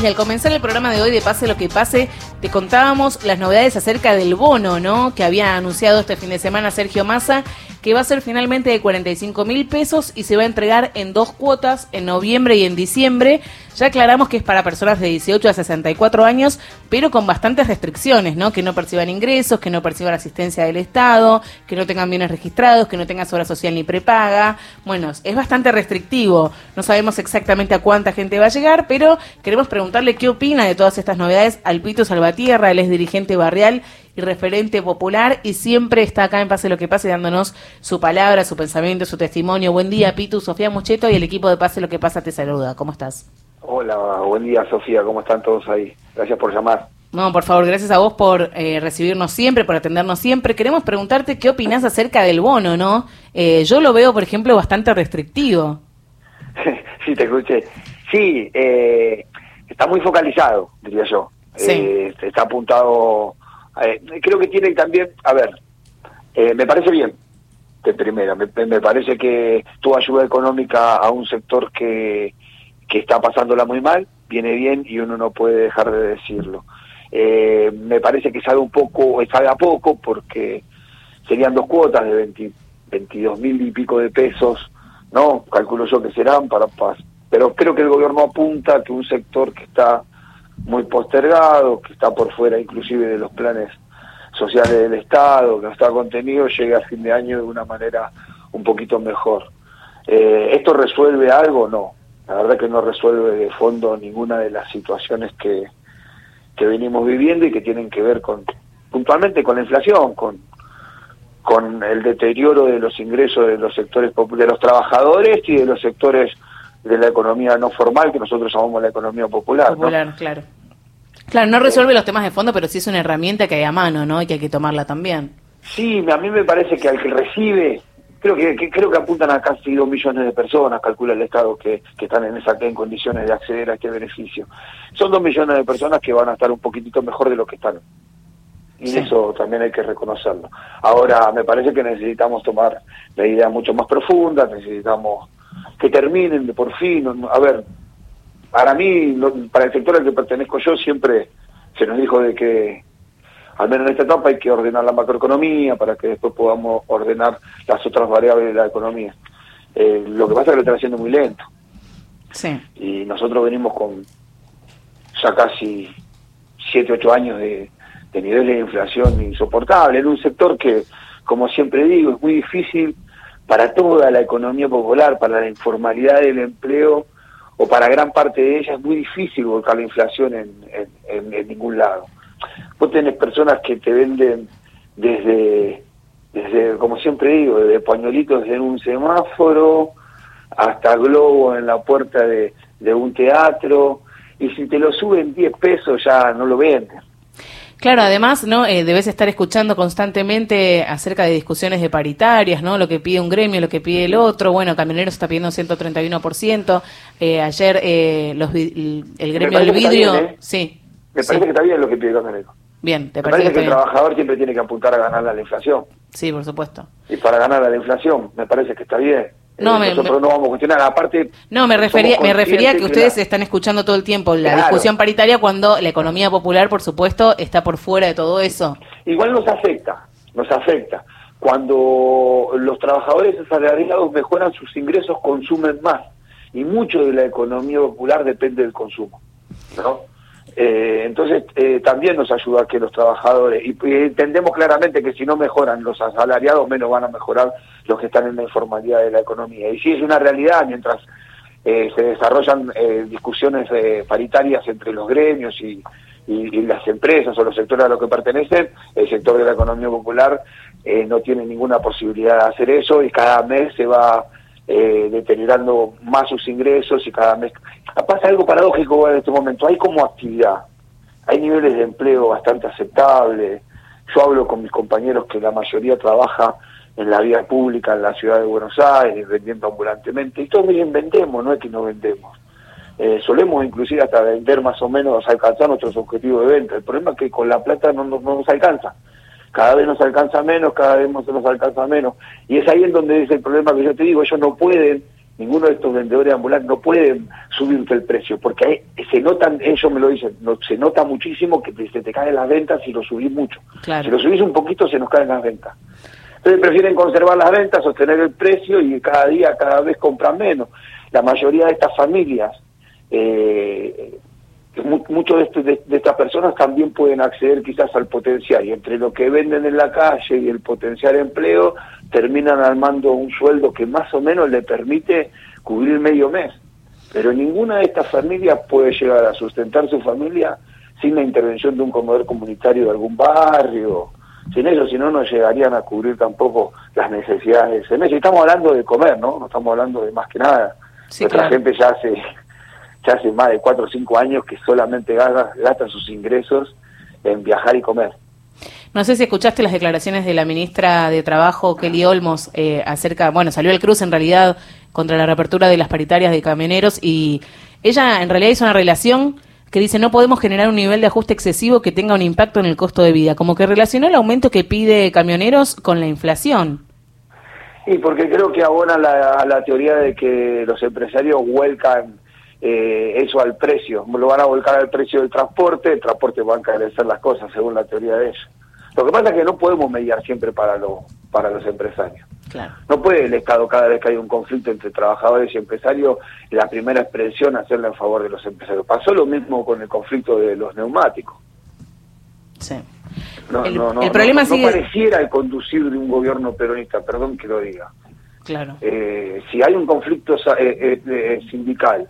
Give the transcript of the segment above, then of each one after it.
Y al comenzar el programa de hoy de Pase lo que pase, te contábamos las novedades acerca del bono, ¿no? Que había anunciado este fin de semana Sergio Massa, que va a ser finalmente de 45 mil pesos y se va a entregar en dos cuotas, en noviembre y en diciembre. Ya aclaramos que es para personas de 18 a 64 años, pero con bastantes restricciones, ¿no? Que no perciban ingresos, que no perciban asistencia del Estado, que no tengan bienes registrados, que no tengan obra social ni prepaga. Bueno, es bastante restrictivo. No sabemos exactamente a cuánta gente va a llegar, pero queremos preguntarle qué opina de todas estas novedades al Pito Salvatierra, él es dirigente barrial y referente popular y siempre está acá en Pase lo que pase dándonos su palabra, su pensamiento, su testimonio. Buen día, Pitu, Sofía Mucheto y el equipo de Pase lo que pasa te saluda. ¿Cómo estás? Hola, buen día Sofía, ¿cómo están todos ahí? Gracias por llamar. No, por favor, gracias a vos por eh, recibirnos siempre, por atendernos siempre. Queremos preguntarte qué opinás acerca del bono, ¿no? Eh, yo lo veo, por ejemplo, bastante restrictivo. sí, te escuché. Sí, eh, está muy focalizado, diría yo. Sí. está apuntado. Creo que tiene también, a ver, me parece bien, de primera. Me, me parece que tu ayuda económica a un sector que que está pasándola muy mal, viene bien y uno no puede dejar de decirlo. Eh, me parece que sabe un poco, sabe a poco, porque serían dos cuotas de 20, 22 mil y pico de pesos, ¿no? Calculo yo que serán para paz. Pero creo que el gobierno apunta que un sector que está muy postergado, que está por fuera inclusive de los planes sociales del Estado, que no está contenido, llegue a fin de año de una manera un poquito mejor. Eh, ¿Esto resuelve algo? No la verdad que no resuelve de fondo ninguna de las situaciones que, que venimos viviendo y que tienen que ver con puntualmente con la inflación, con, con el deterioro de los ingresos de los sectores de los trabajadores y de los sectores de la economía no formal que nosotros llamamos la economía popular. Popular, claro. Claro, no resuelve los temas de fondo, pero sí es una herramienta que hay a mano, ¿no? Y que hay que tomarla también. Sí, a mí me parece que al que recibe creo que, creo que apuntan a casi dos millones de personas, calcula el Estado, que, que están en esa en condiciones de acceder a este beneficio. Son dos millones de personas que van a estar un poquitito mejor de lo que están. Y eso también hay que reconocerlo. Ahora, me parece que necesitamos tomar medidas mucho más profundas, necesitamos que terminen de por fin. A ver, para mí, para el sector al que pertenezco yo, siempre se nos dijo de que al menos en esta etapa hay que ordenar la macroeconomía para que después podamos ordenar las otras variables de la economía. Eh, lo que pasa es que lo están haciendo muy lento. Sí. Y nosotros venimos con ya casi 7, 8 años de, de niveles de inflación insoportables en un sector que, como siempre digo, es muy difícil para toda la economía popular, para la informalidad del empleo o para gran parte de ella, es muy difícil volcar la inflación en, ningún lado. Vos tenés personas que te venden desde, desde como siempre digo, desde pañuelitos en un semáforo hasta globo en la puerta de, un teatro, y si te lo suben 10 pesos ya no lo venden. Claro, además, ¿no? Eh, debes estar escuchando constantemente acerca de discusiones de paritarias, ¿no? Lo que pide un gremio, lo que pide el otro. Bueno, Camioneros está pidiendo 131%. Eh, ayer eh, los, el, gremio del vidrio... ¿eh? Sí. Me parece que está bien lo que pide Camioneros. Bien, ¿te Me parece que, el trabajador siempre tiene que apuntar a ganar la inflación. Sí, por supuesto. Y para ganar la inflación, me parece que está bien. No, eh, nosotros no vamos a cuestionar, aparte... No, me refería, me refería a que ustedes están escuchando todo el tiempo la discusión paritaria cuando la economía popular, por supuesto, está por fuera de todo eso. Igual nos afecta, nos afecta. Cuando los trabajadores asalariados mejoran sus ingresos, consumen más. Y mucho de la economía popular depende del consumo, ¿no? Eh, entonces eh, también nos ayuda a que los trabajadores, y, entendemos claramente que si no mejoran los asalariados, menos van a mejorar los que están en la informalidad de la economía. Y sí es una realidad, mientras eh, se desarrollan discusiones paritarias entre los gremios y, las empresas o los sectores a los que pertenecen, el sector de la economía popular no tiene ninguna posibilidad de hacer eso y cada mes se va eh, deteriorando más sus ingresos y cada mes... Pasa algo paradójico en este momento, hay como actividad, hay niveles de empleo bastante aceptables, yo hablo con mis compañeros que la mayoría trabaja en la vía pública en la ciudad de Buenos Aires, vendiendo ambulantemente, y todos bien vendemos, no es que no vendemos. Eh, solemos inclusive hasta vender más o menos, alcanzar nuestros objetivos de venta. El problema es que con la plata no nos alcanza cada vez nos alcanza menos, cada vez nos alcanza menos. Y es ahí en donde es el problema que yo te digo, ellos no pueden ninguno de estos vendedores ambulantes no pueden subirte el precio, porque se notan, ellos me lo dicen, no, se nota muchísimo que se te caen las ventas si lo subís mucho. Si lo subís un poquito se nos caen las ventas. Entonces prefieren conservar las ventas, sostener el precio y cada día, cada vez compran menos. La mayoría de estas familias, eh, muchos de, de, estas personas también pueden acceder quizás al potencial y entre lo que venden en la calle y el potencial empleo terminan armando un sueldo que más o menos le permite cubrir medio mes. Pero ninguna de estas familias puede llegar a sustentar su familia sin la intervención de un comedor comunitario de algún barrio. Sin eso, si no, no llegarían a cubrir tampoco las necesidades de ese mes. Y estamos hablando de comer, ¿no? No estamos hablando de más que nada. Nuestra gente ya hace, ya hace más de cuatro o cinco años que solamente gasta, gasta sus ingresos en viajar y comer. No sé si escuchaste las declaraciones de la ministra de Trabajo, Kelly Olmos, eh, acerca, bueno, salió el cruz en realidad contra la reapertura de las paritarias de camioneros y ella en realidad hizo una relación que dice no podemos generar un nivel de ajuste excesivo que tenga un impacto en el costo de vida, como que relacionó el aumento que pide camioneros con la inflación. Y porque creo que abona la, la teoría de que los empresarios vuelcan eh, eso al precio, lo van a volcar al precio del transporte, el transporte va a encarecer las cosas según la teoría de eso. Lo que pasa es que no podemos mediar siempre para, lo, para los empresarios. No puede el Estado cada vez que hay un conflicto entre trabajadores y empresarios, la primera expresión hacerla en favor de los empresarios. Pasó lo mismo con el conflicto de los neumáticos. Sí. No, el, no, no, el problema no, pareciera el conducir de un gobierno peronista, perdón que lo diga. Claro. Eh, si hay un conflicto eh, eh, sindical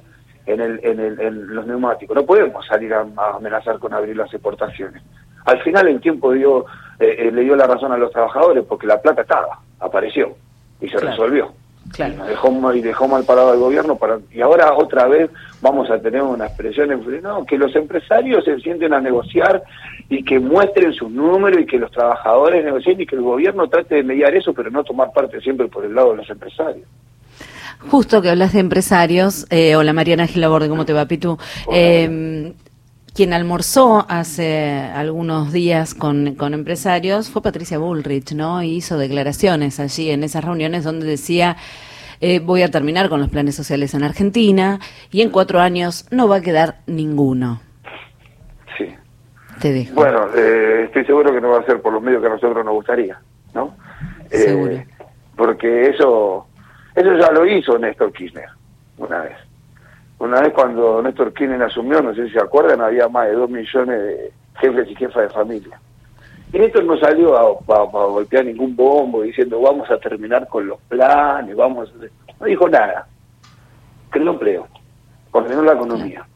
en, el, en, el, en los neumáticos, no podemos salir a, amenazar con abrir las exportaciones. Al final el tiempo dio, le dio la razón a los trabajadores porque la plata estaba apareció y se resolvió. Y, dejó, y dejó mal parado al gobierno para, y ahora otra vez vamos a tener una expresión en no, que los empresarios se sienten a negociar y que muestren sus números y que los trabajadores negocien y que el gobierno trate de mediar eso pero no tomar parte siempre por el lado de los empresarios. Justo que hablas de empresarios, eh, hola Mariana Gilaborde, ¿cómo te va, Pitu? Eh, quien almorzó hace algunos días con, empresarios fue Patricia Bullrich, ¿no? Y hizo declaraciones allí en esas reuniones donde decía, eh, voy a terminar con los planes sociales en Argentina y en cuatro años no va a quedar ninguno. Sí. Te dejo. Bueno, eh, estoy seguro que no va a ser por los medios que a nosotros nos gustaría, ¿no? Seguro. Eh, porque eso, eso ya lo hizo Néstor Kirchner una vez. Una vez cuando Néstor Kirchner asumió, no sé si se acuerdan, había más de dos millones de jefes y jefas de familia. Y Néstor no salió a, golpear ningún bombo diciendo vamos a terminar con los planes, vamos No dijo nada. Creó empleo, ordenó la economía.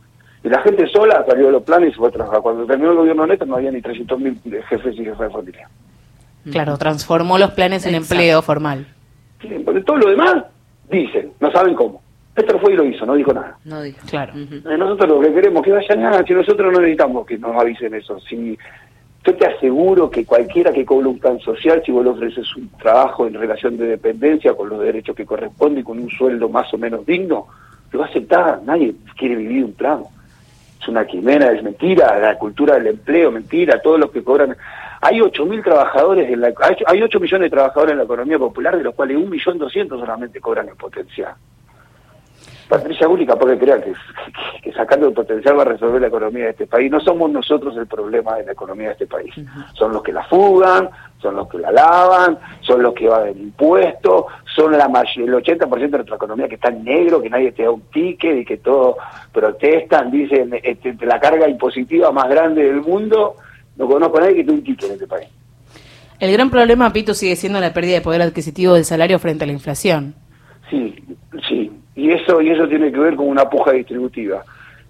Y la gente sola salió de los planes y se fue a trabajar. Cuando terminó el gobierno Néstor no había ni 300.000 jefes y jefas de familia. Claro, transformó los planes en empleo formal. Sí, porque todo lo demás dicen, no saben cómo. Néstor fue y lo hizo, no dijo nada. No dijo, claro. Eh, nosotros lo que queremos que vayan nada, si nosotros no necesitamos que nos avisen eso. Si yo te aseguro que cualquiera que cobre un plan social, si vos le ofreces un trabajo en relación de dependencia con los derechos que corresponden y con un sueldo más o menos digno, lo va a aceptar. Nadie quiere vivir un plan. Es una quimera, es mentira, la cultura del empleo, mentira, todos los que cobran. Hay 8.000 trabajadores, en la, hay 8 millones de trabajadores en la economía popular, de los cuales 1.200.000 solamente cobran el potencial. Patricia Única, porque crea que, que, sacando el potencial va a resolver la economía de este país. No somos nosotros el problema de la economía de este país. Son los que la fugan, son los que la lavan, son los que van del impuesto, son la el 80% de nuestra economía que está en negro, que nadie te da un ticket y que todos protestan, dicen este, la carga impositiva más grande del mundo. No conozco a nadie que tenga un ticket en este país. El gran problema, Pito, sigue siendo la pérdida de poder adquisitivo del salario frente a la inflación. Sí, sí, y eso y eso tiene que ver con una puja distributiva.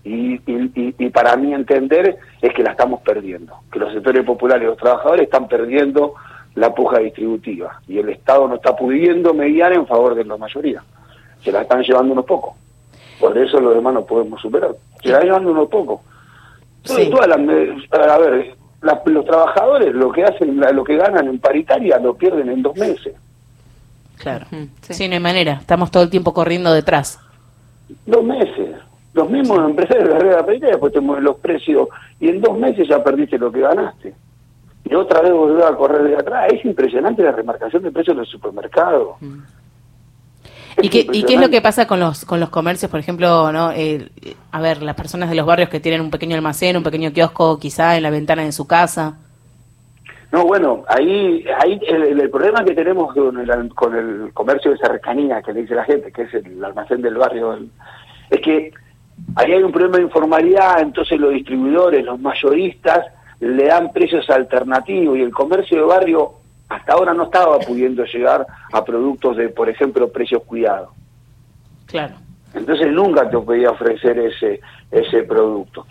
Y, y, para mí entender es que la estamos perdiendo. Que los sectores populares y los trabajadores están perdiendo la puja distributiva. Y el Estado no está pudiendo mediar en favor de la mayoría. Se la están llevando unos pocos. Por eso los demás no podemos superar. Se la están llevando unos pocos. A ver los trabajadores lo que hacen lo que ganan en paritaria lo pierden en dos meses Claro. sí. no hay manera. Estamos todo el tiempo corriendo detrás. Dos meses. Los mismos empresarios de la red de después te mueven los precios y en dos meses ya perdiste lo que ganaste. Y otra vez volver a correr de atrás. Es impresionante la remarcación de precios del supermercado. Mm. ¿Y qué, ¿Y qué es lo que pasa con los con los comercios, por ejemplo, no eh, a ver, las personas de los barrios que tienen un pequeño almacén, un pequeño kiosco quizá en la ventana de su casa? No, bueno, ahí, ahí el, problema que tenemos con el, con el comercio de cercanía, que le dice la gente, que es el almacén del barrio, es que ahí hay un problema de informalidad, entonces los distribuidores, los mayoristas, le dan precios alternativos y el comercio de barrio hasta ahora no estaba pudiendo llegar a productos de, por ejemplo, precios cuidados. Claro. Entonces nunca te podía ofrecer ese, ese producto.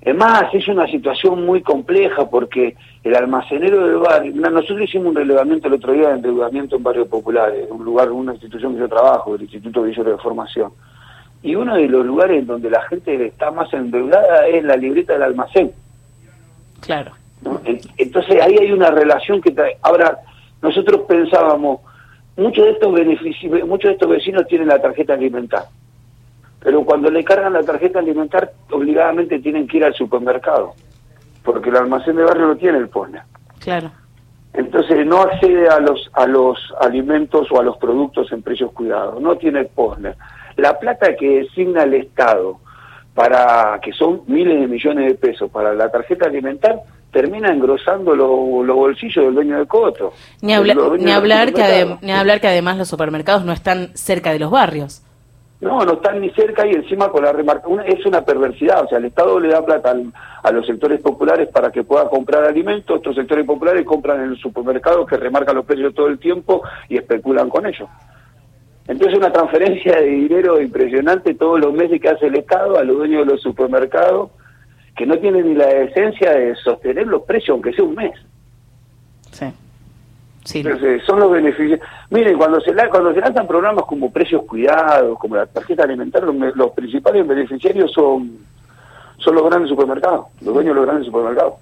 Es más, es una situación muy compleja porque el almacenero del barrio, nosotros hicimos un relevamiento el otro día de endeudamiento en barrios populares, un lugar, una institución que yo trabajo, el Instituto Visual de Formación. Y uno de los lugares donde la gente está más endeudada es la libreta del almacén. Claro. Entonces ahí hay una relación que trae. Ahora, nosotros pensábamos, muchos de estos beneficios, muchos de estos vecinos tienen la tarjeta alimentar pero cuando le cargan la tarjeta alimentar, obligadamente tienen que ir al supermercado, porque el almacén de barrio no tiene el POSNE. Claro. Entonces no accede a los a los alimentos o a los productos en precios cuidados, no tiene POSNE. La plata que designa el Estado para que son miles de millones de pesos para la tarjeta alimentar termina engrosando los bolsillos del dueño de coto. Ni, ni hablar que ni hablar que además los supermercados no están cerca de los barrios. No, no están ni cerca y encima con la remarca. es una perversidad, o sea, el Estado le da plata a los sectores populares para que puedan comprar alimentos, estos sectores populares compran en el supermercado que remarcan los precios todo el tiempo y especulan con ellos. Entonces una transferencia de dinero impresionante todos los meses que hace el Estado a los dueños de los supermercados que no tienen ni la decencia de sostener los precios aunque sea un mes. Sí. Entonces, son los beneficios. Miren, cuando se, cuando se lanzan programas como precios cuidados, como la tarjeta alimentaria, los, principales beneficiarios son, son los grandes supermercados, los dueños de los grandes supermercados.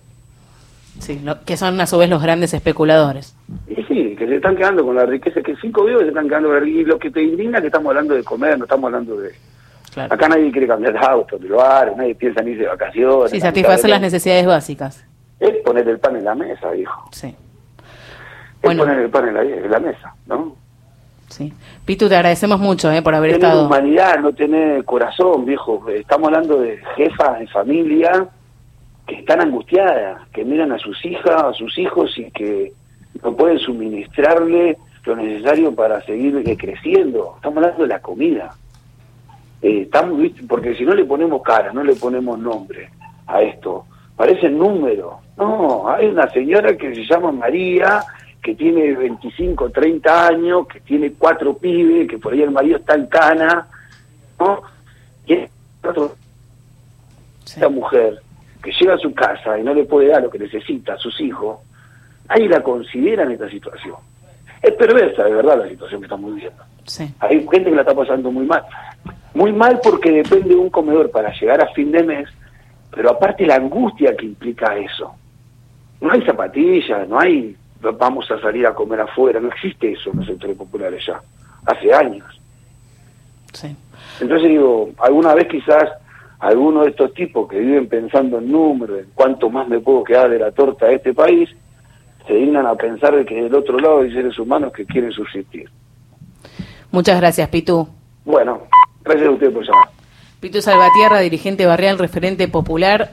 Sí, que son a su vez los grandes especuladores. Y sí, que se están quedando con la riqueza, que cinco vivos se están quedando con la riqueza. Y lo que te indigna es que estamos hablando de comer, no estamos hablando de... Acá nadie quiere cambiar de auto, de lugar, nadie piensa ni irse de vacaciones. Sí, satisfacer las necesidades básicas. Es poner el pan en la mesa, hijo. Sí poner el pan en la, mesa, ¿no? Sí. Pitu, te agradecemos mucho eh, por haber tener estado. humanidad, no tener corazón, viejo. Estamos hablando de jefas de familia que están angustiadas, que miran a sus hijas, a sus hijos y que no pueden suministrarle lo necesario para seguir creciendo. Estamos hablando de la comida. Eh, estamos, porque si no le ponemos cara, no le ponemos nombre a esto, parece número. No, hay una señora que se llama María que tiene 25, 30 años, que tiene cuatro pibes, que por ahí el marido está en cana, ¿no? Y esta mujer que llega a su casa y no le puede dar lo que necesita a sus hijos, ahí la considera en esta situación. Es perversa, de verdad, la situación que estamos viviendo. Hay gente que la está pasando muy mal. Muy mal porque depende de un comedor para llegar a fin de mes, pero aparte la angustia que implica eso. No hay zapatillas, no hay vamos a salir a comer afuera. No existe eso en los sectores populares ya, hace años. Sí. Entonces digo, alguna vez quizás alguno de estos tipos que viven pensando en números, en cuánto más me puedo quedar de la torta de este país, se dignan a pensar de que del otro lado hay seres humanos que quieren subsistir. Muchas gracias, Pitu. Bueno, gracias a usted por llamar. Pitu Salvatierra, dirigente barrial, referente popular.